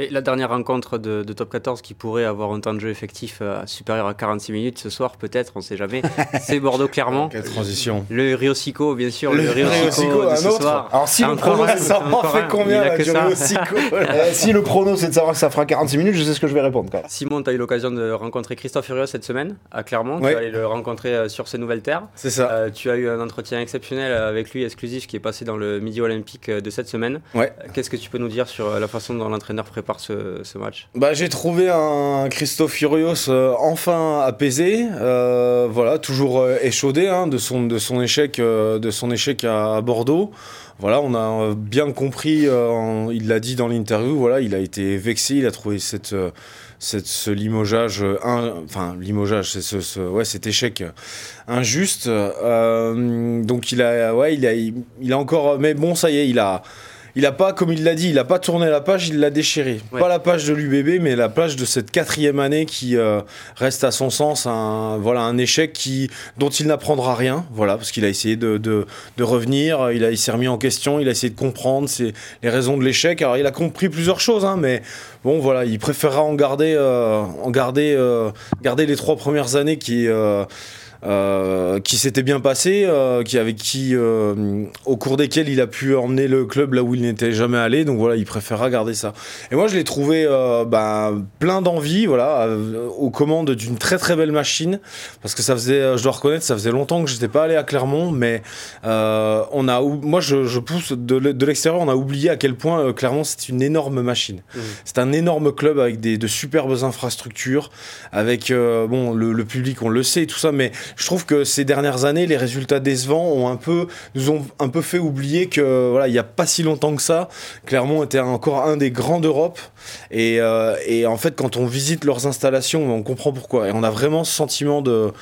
Et la dernière rencontre de, de top 14 qui pourrait avoir un temps de jeu effectif euh, supérieur à 46 minutes ce soir, peut-être, on ne sait jamais, <laughs> c'est Bordeaux-Clermont. Quelle transition. Le Rio Sico, bien sûr, le, Le Rio Sico, de un ce autre. soir. Alors, si le prono, Ça en fait combien. Rio Sico Euh, si le c'est de savoir que ça fera 46 minutes, je sais ce que je vais répondre. Simon, tu as eu l'occasion de rencontrer Christophe Furieux cette semaine à Clermont. Ouais. Tu vas aller le rencontrer euh, sur ses nouvelles terres. C'est ça. Euh, tu as eu un entretien exceptionnel avec lui, exclusif, qui est passé dans le Midi Olympique de cette semaine. Ouais. Qu'est-ce que tu peux nous dire sur la façon dont l'entraîneur prépare ce, ce match? Bah, j'ai trouvé un Christophe Furios euh, enfin apaisé, euh, voilà, toujours euh, échaudé hein, de, son, de, son échec, euh, de son échec à, à Bordeaux. Voilà, on a euh, bien compris, euh, il l'a dit dans l'interview, voilà, il a été vexé, il a trouvé cette, cette, ce limogeage, un- enfin limogeage, c'est ce, ce- ouais, cet échec injuste. euh, donc il a, ouais, il a, il, il a encore, mais bon, ça y est, il a. Il a pas, comme il l'a dit, il a pas tourné la page, il l'a déchiré. Ouais. Pas la page de l'UBB, mais la page de cette quatrième année qui euh, reste à son sens un, voilà, un échec qui, dont il n'apprendra rien. Voilà, parce qu'il a essayé de, de, de revenir, il, a, il s'est remis en question, il a essayé de comprendre ses- les raisons de l'échec. Alors il a compris plusieurs choses, hein, mais bon, voilà, il préférera en garder, euh, en garder, euh, garder les trois premières années qui. Euh, qui s'était bien passé, euh, qui avec qui, euh, au cours desquels il a pu emmener le club là où il n'était jamais allé. Donc voilà, il préférera garder ça. Et moi, je l'ai trouvé bah, plein d'envie, voilà, aux commandes d'une très très belle machine, parce que ça faisait, je dois reconnaître, ça faisait longtemps que j'étais pas allé à Clermont, mais on a, moi, je, je pousse de, l'e- de l'extérieur, on a oublié à quel point Clermont c'est une énorme machine. Mhm. C'est un énorme club avec des, de superbes infrastructures, avec bon le, le public, on le sait, et tout ça, mais je trouve que ces dernières années, les résultats décevants ont un peu, nous ont un peu fait oublier que voilà, il n'y a pas si longtemps que ça, Clermont était encore un des grands d'Europe. Et, euh, et, en fait, quand on visite leurs installations, on comprend pourquoi. Et on a vraiment ce sentiment de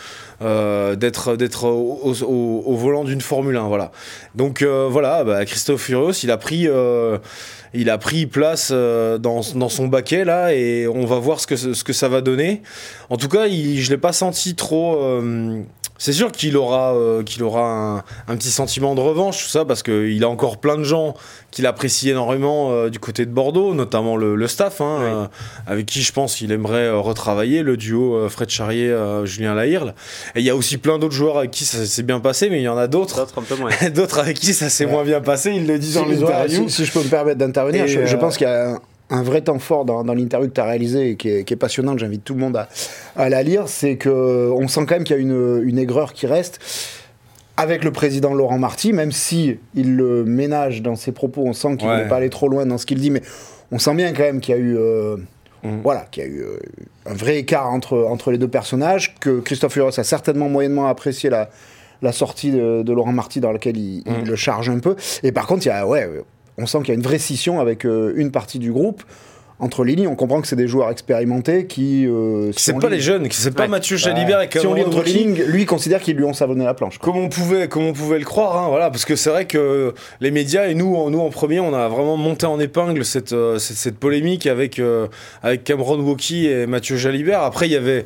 euh, d'être d'être au, volant d'une Formule 1. Voilà. Donc euh, voilà, bah, Christophe Furios, il a pris euh, il a pris place dans, dans, son baquet là et on va voir ce que, ce que ça va donner. En tout cas, il, je l'ai pas senti trop c'est sûr qu'il aura, euh, qu'il aura un, un, petit sentiment de revanche, tout ça, parce qu'il a encore plein de gens qu'il apprécie énormément euh, du côté de Bordeaux, notamment le, le staff, hein, Oui. euh, avec qui je pense qu'il aimerait euh, retravailler, le duo euh, Fred Charrier, euh, Julien Lahirle. Et il y a aussi plein d'autres joueurs avec qui ça s'est bien passé, mais il y en a d'autres. D'autres un peu moins. <laughs> D'autres avec qui ça s'est Ouais. moins bien passé, ils le disent dans Si, l'interview. si- si je peux me permettre d'intervenir, je, je pense qu'il y a un, vrai temps fort dans, dans l'interview que tu as réalisée et qui est, qui est passionnante. J'invite tout le monde à, à la lire. C'est que on sent quand même qu'il y a une, une aigreur qui reste avec le président Laurent Marty, même si il le ménage dans ses propos. On sent qu'il ne Ouais. veut pas aller trop loin dans ce qu'il dit, mais on sent bien quand même qu'il y a eu. euh, Mhm. Voilà, qu'il y a eu euh, un vrai écart entre, entre les deux personnages, que Christophe Furos a certainement moyennement apprécié la, la sortie de, de Laurent Marty dans laquelle il, il Mhm. le charge un peu. Et par contre, il y a, ouais, on sent qu'il y a une vraie scission avec euh, une partie du groupe. Entre les lignes, on comprend que c'est des joueurs expérimentés qui. euh, si C'est pas lit- les jeunes, c'est pas Ouais. Mathieu Ouais. Jalibert et Si on lit entre les lignes, lui il considère qu'ils lui ont savonné la planche. quoi. Comme on pouvait, comme on pouvait le croire, hein, voilà, parce que c'est vrai que les médias et nous, en- nous en premier, on a vraiment monté en épingle cette, euh, cette, cette polémique avec, euh, avec Cameron Wauquiez et Mathieu Jalibert. Après, il y avait.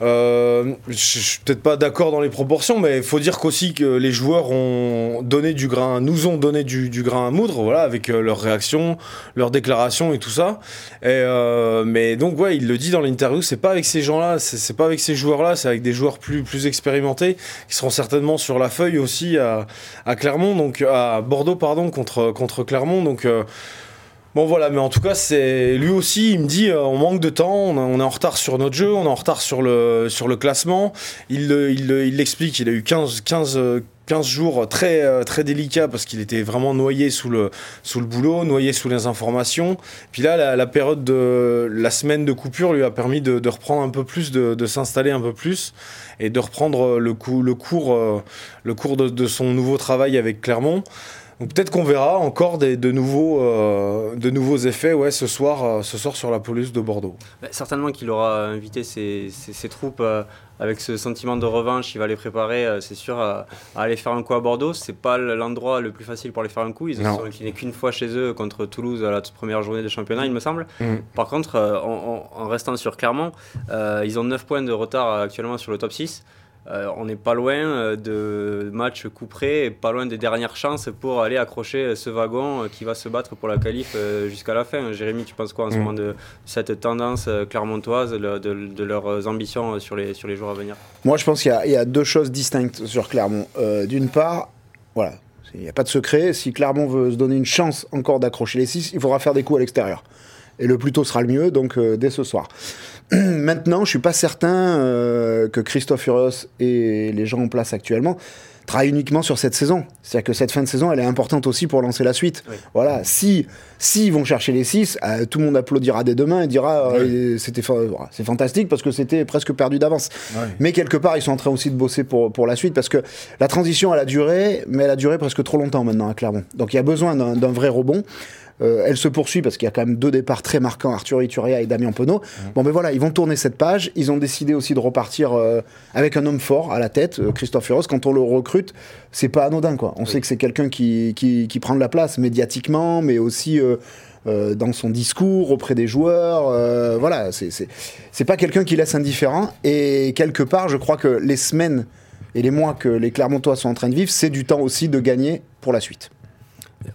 Euh, je suis peut-être pas d'accord dans les proportions, mais il faut dire qu'aussi que les joueurs ont donné du grain, nous ont donné du, du grain à moudre, voilà, avec euh, leurs réactions, leurs déclarations et tout ça. Et, euh, mais donc ouais, il le dit dans l'interview, c'est pas avec ces gens-là, c'est pas avec ces joueurs-là, c'est avec des joueurs plus plus expérimentés qui seront certainement sur la feuille aussi à, à Clermont, donc à Bordeaux pardon contre contre Clermont, donc. Euh, Bon voilà, mais en tout cas, c'est lui aussi, il me dit, euh, on manque de temps, on, est en retard sur notre jeu, on est en retard sur le, sur le classement. Il le- il le- il l'explique, il, a eu 15, 15, euh, 15 jours très, euh, très délicats parce qu'il était vraiment noyé sous le, sous le boulot, noyé sous les informations. Puis là, la, période de la semaine de coupure lui a permis de, reprendre un peu plus, de, de s'installer un peu plus et de reprendre le, coup, le cours, euh, le cours de, de son nouveau travail avec Clermont. Donc peut-être qu'on verra encore des, de, nouveaux, euh, de nouveaux effets ouais, ce, soir, euh, ce soir sur la pelouse de Bordeaux. Bah, certainement qu'il aura invité ses, ses- ses troupes euh, avec ce sentiment de revanche. Il va les préparer, c'est sûr, à, à aller faire un coup à Bordeaux. C'est pas l'endroit le plus facile pour aller faire un coup. Ils ne Non. sont inclinés qu'une fois chez eux contre Toulouse à la toute première journée de championnat, il me semble. Mhm. Par contre, en, en- en restant sur Clermont, ils ont 9 points de retard actuellement sur le top 6. Euh, on n'est pas loin euh, de match coup près et pas loin des dernières chances pour aller accrocher ce wagon euh, qui va se battre pour la qualif jusqu'à la fin. Jérémy, tu penses quoi en ce Mm. moment de cette tendance clermontoise, le- de, de leurs ambitions sur les, sur les jours à venir? Moi, je pense qu'il y a- il y, a deux choses distinctes sur Clermont. Euh, D'une part, voilà, il n'y a pas de secret. Si Clermont veut se donner une chance encore d'accrocher les 6, il faudra faire des coups à l'extérieur. Et le plus tôt sera le mieux, donc euh, dès ce soir. <clears throat> Maintenant, je suis pas certain euh, que Christophe Furios et les gens en place actuellement travaillent uniquement sur cette saison. C'est-à-dire que cette fin de saison, elle est importante aussi pour lancer la suite. Oui. Voilà, si s'ils vont chercher les 6, tout le monde applaudira dès demain et dira euh, c'était fa- c'est fantastique parce que c'était presque perdu d'avance. Mais quelque part, ils sont en train aussi de bosser pour, pour la suite parce que la transition, elle a duré, mais elle a duré presque trop longtemps maintenant à Clermont. Donc il y a besoin d'un vrai rebond. Euh, elle se poursuit parce qu'il y a quand même deux départs très marquants, Arthur Ituria et Damien Penaud. Bon, ben voilà, ils vont tourner cette page. Ils ont décidé aussi de repartir euh, avec un homme fort à la tête, euh, Christophe Ferros. Quand on le recrute, c'est pas anodin, quoi. On sait que c'est quelqu'un qui, qui, qui prend de la place médiatiquement, mais aussi. euh, dans son discours auprès des joueurs, euh, voilà, c'est pas quelqu'un qui laisse indifférent. Et quelque part, je crois que les semaines et les mois que les Clermontois sont en train de vivre, c'est du temps aussi de gagner pour la suite.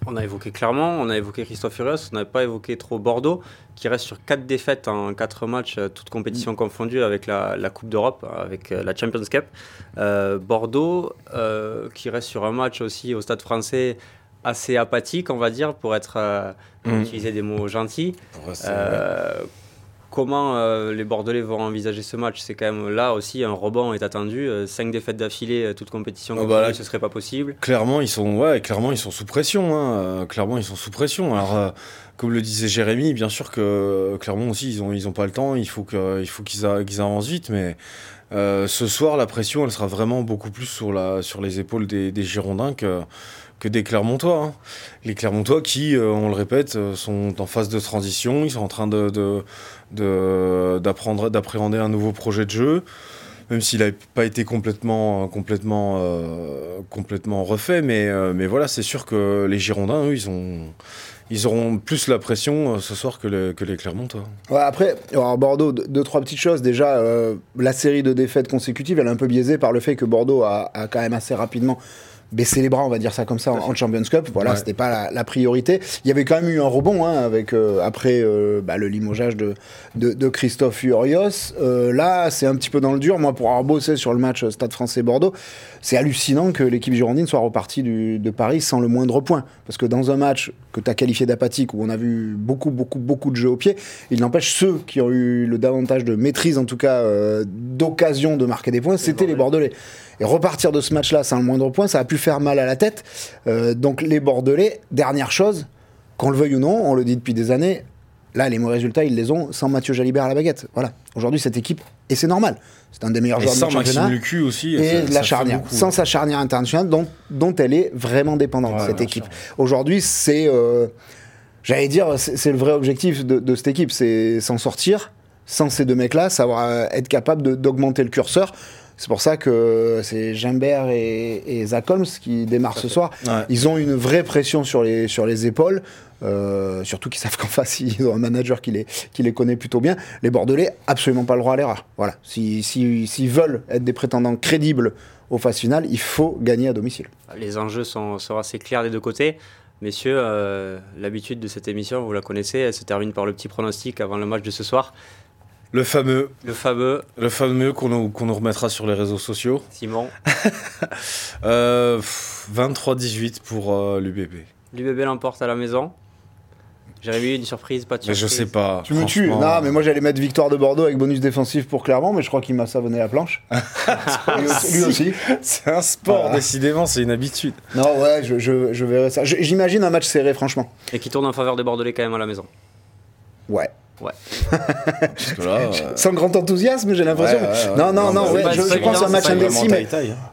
On a évoqué Clermont, on a évoqué Christophe Furios, on n'a pas évoqué trop Bordeaux, qui reste sur 4 défaites en 4 matchs, euh, toutes compétitions confondues avec la, la Coupe d'Europe, avec euh, la Champions Cup. Euh, Bordeaux, euh, qui reste sur un match aussi au Stade français assez apathique, on va dire, pour être euh, Mhm. utiliser des mots gentils. Comment euh, les Bordelais vont envisager ce match C'est quand même là aussi un rebond est attendu. 5 défaites d'affilée, euh, toutes compétitions Ah bah là- ce serait pas possible. Clairement, ils sont, ouais, clairement, ils sont sous pression. hein. Euh, Clairement, ils sont sous pression. Alors, euh, comme le disait Jérémy, bien sûr que euh, Clermont aussi, ils ont, ils ont pas le temps. Il faut que, il faut qu'ils avancent vite, mais Euh, ce soir, la pression, elle sera vraiment beaucoup plus sur, la, sur les épaules des, des Girondins que, que des Clermontois. hein. Les Clermontois qui, euh, on le répète, euh, sont en phase de transition, ils sont en train d'apprendre, d'appréhender un nouveau projet de jeu, même s'il n'a pas été complètement, complètement, euh, complètement refait. Mais, mais voilà, c'est sûr que les Girondins, eux, ils, ont, ils auront plus la pression ce soir que les, Clermontois. Après, alors Bordeaux, deux, trois petites choses. Déjà, la série de défaites consécutives, elle est un peu biaisée par le fait que Bordeaux a quand même assez rapidement baissé les bras, on va dire ça comme ça, en, en Champions Cup. Voilà, Ouais. c'était pas la, la priorité. Il y avait quand même eu un rebond hein, avec euh, après euh, bah, le limogeage de, de, de Christophe Urios. Euh, là, c'est un petit peu dans le dur. Moi, pour avoir bossé sur le match Stade Français Bordeaux, c'est hallucinant que l'équipe girondine soit repartie du- de Paris sans le moindre point. Parce que dans un match que tu as qualifié d'apathique, où on a vu beaucoup, beaucoup, beaucoup de jeux au pied, il n'empêche ceux qui ont eu le davantage de maîtrise, en tout cas euh, d'occasion de marquer des points, c'était les Bordelais. Et repartir de ce match-là sans le moindre point, ça a pu faire mal à la tête. Euh, donc les Bordelais, dernière chose, qu'on le veuille ou non, on le dit depuis des années, là les mauvais résultats, ils les ont sans Mathieu Jalibert à la baguette. Voilà. Aujourd'hui, cette équipe, et c'est normal, c'est un des meilleurs Et joueurs de sans notre championnat Maxime Lucu aussi. et de ça la charnière, sans sa charnière internationale dont, dont elle est vraiment dépendante, Ouais, cette équipe. Aujourd'hui, c'est, euh, j'allais dire, c'est le vrai objectif de, de cette équipe, c'est s'en sortir sans ces deux mecs-là, savoir euh, être capable de- d'augmenter le curseur. C'est pour ça que c'est Gimbert et, et Zach Holmes qui démarrent ce soir. Ouais. Ils ont une vraie pression sur les, sur les épaules, euh, surtout qu'ils savent qu'en face, <laughs> ils ont un manager qui les, qui les connaît plutôt bien. Les Bordelais, absolument pas le droit à l'erreur. Voilà. S'ils si, s'ils veulent être des prétendants crédibles aux phases finales, il faut gagner à domicile. Les enjeux sont, sont assez clairs des deux côtés. Messieurs, euh, l'habitude de cette émission, vous la connaissez, elle se termine par le petit pronostic avant le match de ce soir. Le fameux, Le fameux le fameux qu'on nous, qu'on nous remettra sur les réseaux sociaux. Simon. <laughs> Euh, pff, 23-18 pour euh, l'UBB. L'UBB l'emporte à la maison. Jérémy, une surprise, pas de Mais surprise je sais pas. Tu me tues. Non, mais moi j'allais mettre victoire de Bordeaux avec bonus défensif pour Clermont, mais je crois qu'il m'a savonné la planche. <laughs> lui, aussi. C'est un sport, Voilà. décidément, c'est une habitude. Non, ouais, je, je, je verrai ça. J'imagine un match serré, franchement. Et qui tourne en faveur des Bordelais quand même à la maison. Ouais. <laughs> Parce que là, euh, Sans grand enthousiasme, j'ai l'impression. ouais, ouais, ouais. Non, non, non, ouais, je, je pense évident, un match indécis, mais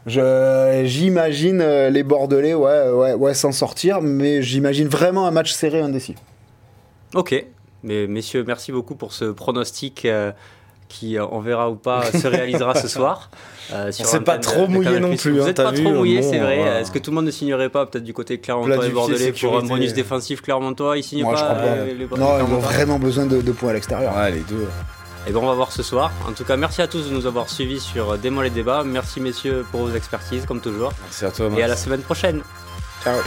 je- j'imagine euh, les Bordelais, ouais, ouais, ouais, s'en sortir, mais j'imagine vraiment un match serré indécis. Ok. Mais messieurs, merci beaucoup pour ce pronostic euh, qui, euh, on verra ou pas, se réalisera ce soir. <laughs> euh, sur s'est pas trop de mouillé non plus, Vous hein, n'êtes t'as pas vu, trop mouillé, c'est vrai. voilà. Est-ce que tout le monde ne signerait pas, peut-être du côté Clermontois et Bordelais, pour un bonus défensif Clermontois Ils signent Moi, je pas euh, les- les Non, ils ont vraiment besoin de, de points à l'extérieur. Ouais, les deux. Et ben on va voir ce soir. En tout cas, merci à tous de nous avoir suivis sur Démol et Débat. Merci messieurs pour vos expertises, comme toujours. Merci à toi, Et à la semaine prochaine. Ciao.